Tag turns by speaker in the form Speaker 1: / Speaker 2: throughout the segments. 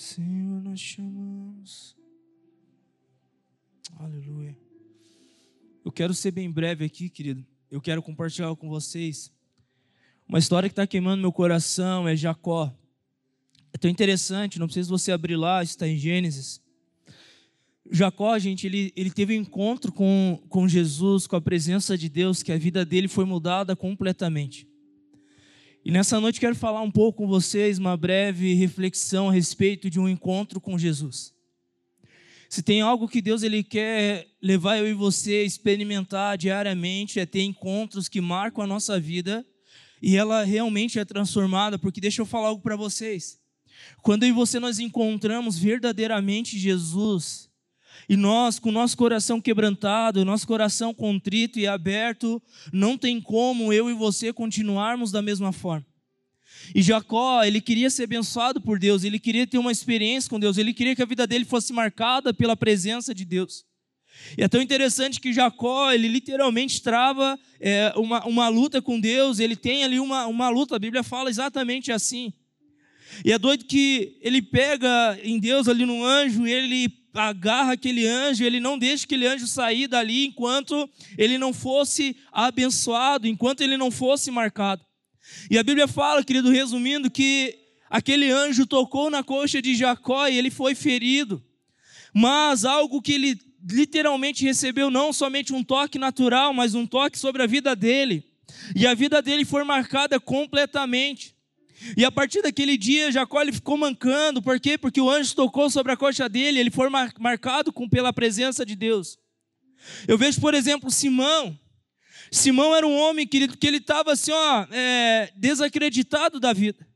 Speaker 1: Senhor, nós chamamos. Aleluia. Eu quero ser bem breve aqui, querido. Eu quero compartilhar com vocês uma história que está queimando meu coração. É Jacó. É tão interessante, não precisa você abrir lá, está em Gênesis. Jacó, gente, ele, ele teve um encontro com, com Jesus, com a presença de Deus, que a vida dele foi mudada completamente. E nessa noite quero falar um pouco com vocês, uma breve reflexão a respeito de um encontro com Jesus. Se tem algo que Deus ele quer levar eu e você a experimentar diariamente, é ter encontros que marcam a nossa vida e ela realmente é transformada, porque deixa eu falar algo para vocês. Quando eu e você nós encontramos verdadeiramente Jesus, e nós, com o nosso coração quebrantado, nosso coração contrito e aberto, não tem como eu e você continuarmos da mesma forma. E Jacó, ele queria ser abençoado por Deus, ele queria ter uma experiência com Deus, ele queria que a vida dele fosse marcada pela presença de Deus. E é tão interessante que Jacó, ele literalmente trava é, uma, uma luta com Deus, ele tem ali uma, uma luta, a Bíblia fala exatamente assim. E é doido que ele pega em Deus ali no anjo, ele agarra aquele anjo, ele não deixa aquele anjo sair dali enquanto ele não fosse abençoado, enquanto ele não fosse marcado. E a Bíblia fala, querido, resumindo, que aquele anjo tocou na coxa de Jacó e ele foi ferido. Mas algo que ele literalmente recebeu não somente um toque natural, mas um toque sobre a vida dele. E a vida dele foi marcada completamente. E a partir daquele dia, Jacó ele ficou mancando, por quê? Porque o anjo tocou sobre a coxa dele, ele foi marcado com, pela presença de Deus. Eu vejo, por exemplo, Simão. Simão era um homem, que ele estava assim, ó, é, desacreditado da vida.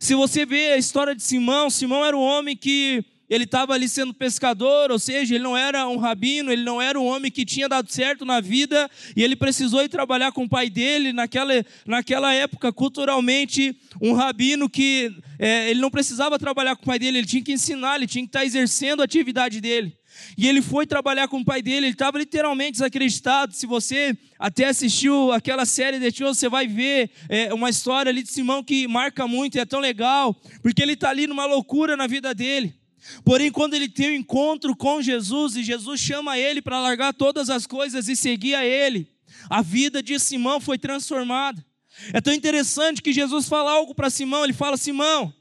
Speaker 1: Se você vê a história de Simão, Simão era um homem que ele estava ali sendo pescador, ou seja, ele não era um rabino, ele não era um homem que tinha dado certo na vida, e ele precisou ir trabalhar com o pai dele. Naquela, naquela época, culturalmente, um rabino que é, ele não precisava trabalhar com o pai dele, ele tinha que ensinar, ele tinha que estar exercendo a atividade dele. E ele foi trabalhar com o pai dele, ele estava literalmente desacreditado. Se você até assistiu aquela série de Tio, você vai ver é, uma história ali de Simão que marca muito, e é tão legal, porque ele está ali numa loucura na vida dele. Porém, quando ele tem o um encontro com Jesus e Jesus chama ele para largar todas as coisas e seguir a ele, a vida de Simão foi transformada. É tão interessante que Jesus fala algo para Simão, ele fala: Simão,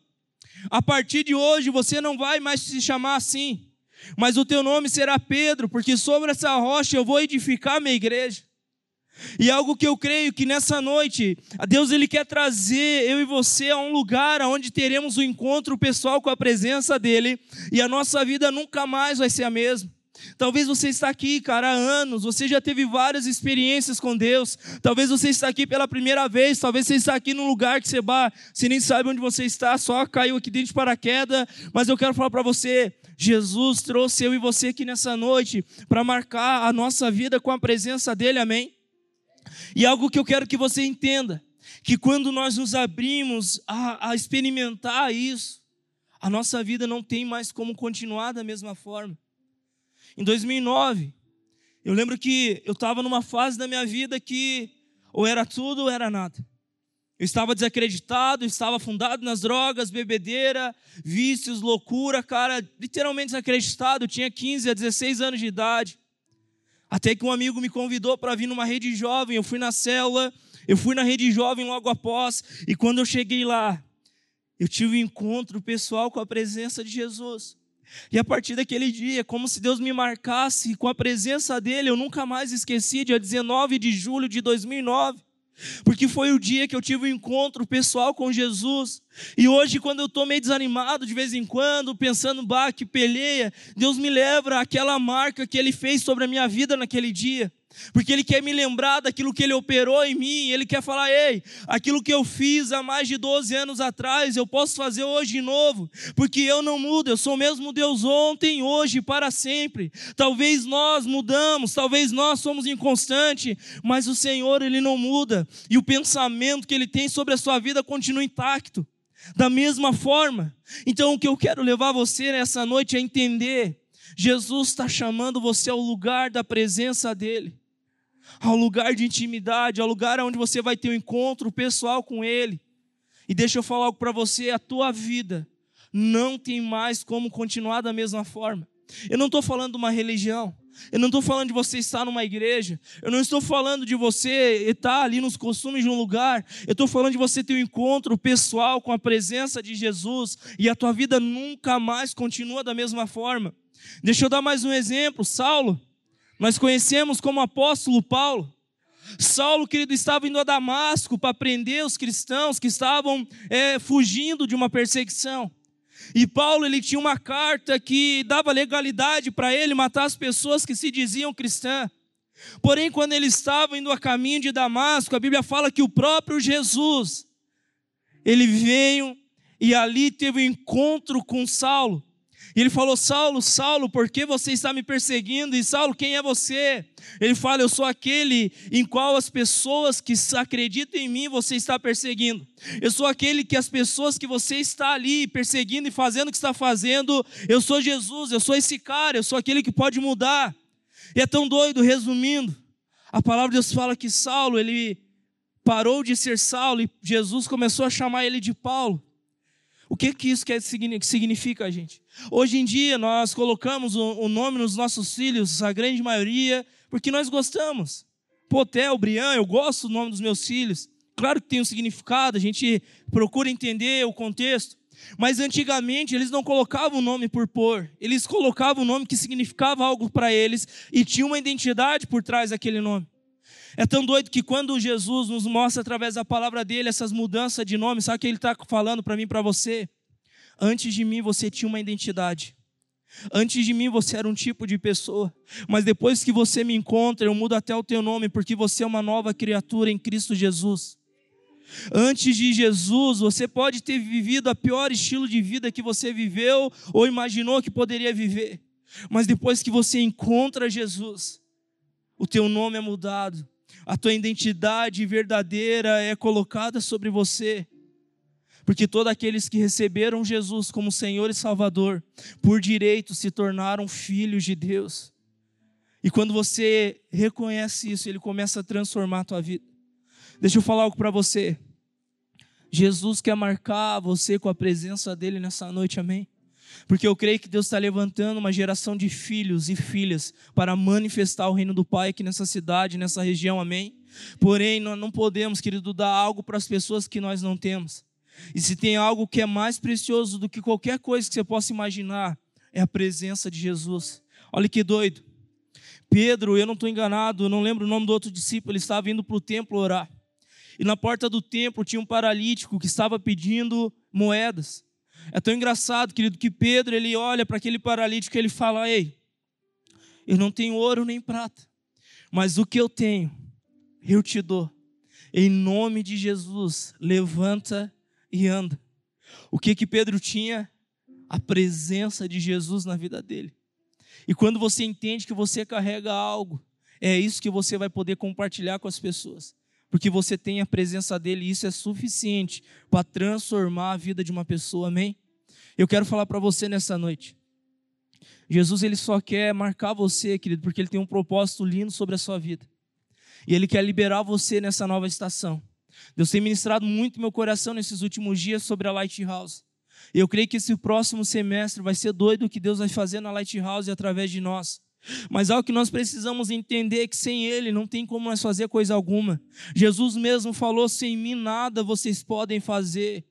Speaker 1: a partir de hoje você não vai mais se chamar assim, mas o teu nome será Pedro, porque sobre essa rocha eu vou edificar a minha igreja. E algo que eu creio que nessa noite, Deus ele quer trazer eu e você a um lugar onde teremos um encontro pessoal com a presença dele e a nossa vida nunca mais vai ser a mesma. Talvez você está aqui, cara, há anos, você já teve várias experiências com Deus. Talvez você está aqui pela primeira vez, talvez você está aqui num lugar que você, bah, você nem sabe onde você está, só caiu aqui dentro de paraquedas, mas eu quero falar para você, Jesus trouxe eu e você aqui nessa noite para marcar a nossa vida com a presença dele. Amém. E algo que eu quero que você entenda: que quando nós nos abrimos a, a experimentar isso, a nossa vida não tem mais como continuar da mesma forma. Em 2009, eu lembro que eu estava numa fase da minha vida que ou era tudo ou era nada. Eu estava desacreditado, estava afundado nas drogas, bebedeira, vícios, loucura, cara, literalmente desacreditado. Eu tinha 15 a 16 anos de idade. Até que um amigo me convidou para vir numa rede jovem, eu fui na célula, eu fui na rede jovem logo após, e quando eu cheguei lá, eu tive um encontro pessoal com a presença de Jesus. E a partir daquele dia, como se Deus me marcasse com a presença dele, eu nunca mais esqueci, dia 19 de julho de 2009. Porque foi o dia que eu tive um encontro pessoal com Jesus. E hoje, quando eu estou meio desanimado de vez em quando, pensando, bah, que peleia, Deus me leva àquela marca que Ele fez sobre a minha vida naquele dia porque Ele quer me lembrar daquilo que Ele operou em mim, Ele quer falar: ei, aquilo que eu fiz há mais de 12 anos atrás, eu posso fazer hoje de novo, porque eu não mudo, eu sou o mesmo Deus ontem, hoje e para sempre. Talvez nós mudamos, talvez nós somos inconstantes, mas o Senhor, Ele não muda, e o pensamento que Ele tem sobre a sua vida continua intacto, da mesma forma. Então, o que eu quero levar você nessa noite é entender. Jesus está chamando você ao lugar da presença dEle ao lugar de intimidade, ao lugar onde você vai ter um encontro pessoal com Ele. E deixa eu falar algo para você: a tua vida não tem mais como continuar da mesma forma. Eu não estou falando de uma religião. Eu não estou falando de você estar numa igreja. Eu não estou falando de você estar ali nos costumes de um lugar. Eu estou falando de você ter um encontro pessoal com a presença de Jesus e a tua vida nunca mais continua da mesma forma. Deixa eu dar mais um exemplo. Saulo, nós conhecemos como apóstolo Paulo. Saulo, querido, estava indo a Damasco para prender os cristãos que estavam é, fugindo de uma perseguição. E Paulo ele tinha uma carta que dava legalidade para ele matar as pessoas que se diziam cristãs. Porém, quando ele estava indo a caminho de Damasco, a Bíblia fala que o próprio Jesus ele veio e ali teve um encontro com Saulo. E ele falou: Saulo, Saulo, por que você está me perseguindo? E Saulo, quem é você? Ele fala: Eu sou aquele em qual as pessoas que acreditam em mim você está perseguindo. Eu sou aquele que as pessoas que você está ali perseguindo e fazendo o que está fazendo, eu sou Jesus, eu sou esse cara, eu sou aquele que pode mudar. E é tão doido, resumindo, a palavra de Deus fala que Saulo, ele parou de ser Saulo e Jesus começou a chamar ele de Paulo. O que que isso quer, significa, gente? Hoje em dia nós colocamos o nome nos nossos filhos, a grande maioria, porque nós gostamos. Potel, Brian, eu gosto do nome dos meus filhos. Claro que tem um significado, a gente procura entender o contexto. Mas antigamente eles não colocavam o nome por pôr, eles colocavam o nome que significava algo para eles e tinha uma identidade por trás daquele nome. É tão doido que quando Jesus nos mostra através da palavra dele essas mudanças de nome, sabe o que ele está falando para mim para você? Antes de mim você tinha uma identidade. Antes de mim você era um tipo de pessoa, mas depois que você me encontra, eu mudo até o teu nome, porque você é uma nova criatura em Cristo Jesus. Antes de Jesus, você pode ter vivido a pior estilo de vida que você viveu ou imaginou que poderia viver, mas depois que você encontra Jesus, o teu nome é mudado, a tua identidade verdadeira é colocada sobre você. Porque todos aqueles que receberam Jesus como Senhor e Salvador, por direito se tornaram filhos de Deus. E quando você reconhece isso, ele começa a transformar a tua vida. Deixa eu falar algo para você. Jesus quer marcar você com a presença dele nessa noite, amém? Porque eu creio que Deus está levantando uma geração de filhos e filhas para manifestar o reino do Pai aqui nessa cidade, nessa região, amém? Porém, nós não podemos, querido, dar algo para as pessoas que nós não temos. E se tem algo que é mais precioso do que qualquer coisa que você possa imaginar, é a presença de Jesus. Olha que doido. Pedro, eu não estou enganado, eu não lembro o nome do outro discípulo, ele estava indo para o templo orar. E na porta do templo tinha um paralítico que estava pedindo moedas. É tão engraçado, querido, que Pedro ele olha para aquele paralítico e ele fala: Ei, eu não tenho ouro nem prata, mas o que eu tenho, eu te dou. Em nome de Jesus, levanta e anda. O que que Pedro tinha? A presença de Jesus na vida dele. E quando você entende que você carrega algo, é isso que você vai poder compartilhar com as pessoas. Porque você tem a presença dele e isso é suficiente para transformar a vida de uma pessoa, amém? Eu quero falar para você nessa noite. Jesus ele só quer marcar você, querido, porque ele tem um propósito lindo sobre a sua vida. E ele quer liberar você nessa nova estação. Deus tem ministrado muito meu coração nesses últimos dias sobre a Lighthouse. E eu creio que esse próximo semestre vai ser doido o que Deus vai fazer na Lighthouse através de nós. Mas algo que nós precisamos entender é que sem Ele não tem como nós fazer coisa alguma. Jesus mesmo falou: sem mim nada vocês podem fazer.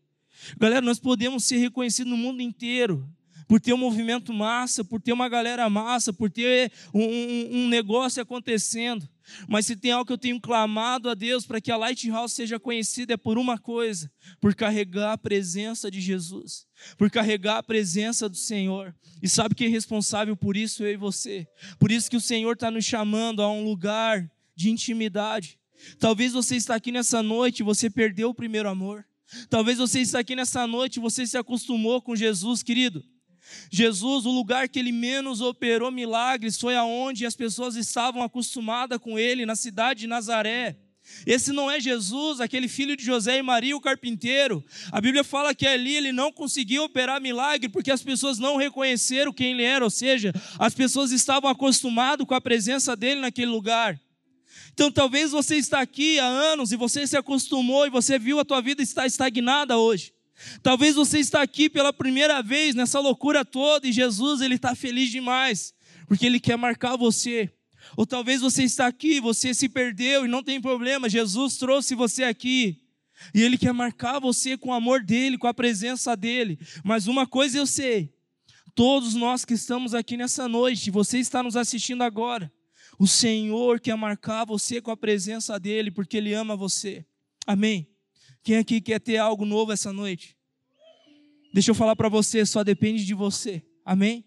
Speaker 1: Galera, nós podemos ser reconhecidos no mundo inteiro por ter um movimento massa, por ter uma galera massa, por ter um, um, um negócio acontecendo. Mas se tem algo que eu tenho clamado a Deus para que a Lighthouse seja conhecida é por uma coisa: por carregar a presença de Jesus, por carregar a presença do Senhor. E sabe quem é responsável por isso? Eu e você. Por isso que o Senhor está nos chamando a um lugar de intimidade. Talvez você está aqui nessa noite você perdeu o primeiro amor. Talvez você está aqui nessa noite você se acostumou com Jesus, querido. Jesus, o lugar que ele menos operou milagres foi aonde as pessoas estavam acostumadas com ele, na cidade de Nazaré. Esse não é Jesus, aquele filho de José e Maria, o carpinteiro. A Bíblia fala que ali ele não conseguiu operar milagre porque as pessoas não reconheceram quem ele era, ou seja, as pessoas estavam acostumadas com a presença dele naquele lugar. Então talvez você está aqui há anos e você se acostumou e você viu a tua vida estar estagnada hoje. Talvez você está aqui pela primeira vez nessa loucura toda e Jesus ele está feliz demais, porque ele quer marcar você. Ou talvez você está aqui, você se perdeu e não tem problema, Jesus trouxe você aqui. E ele quer marcar você com o amor dele, com a presença dele. Mas uma coisa eu sei, todos nós que estamos aqui nessa noite, você está nos assistindo agora, o Senhor quer marcar você com a presença dele, porque ele ama você. Amém. Quem aqui quer ter algo novo essa noite? Deixa eu falar para você, só depende de você. Amém?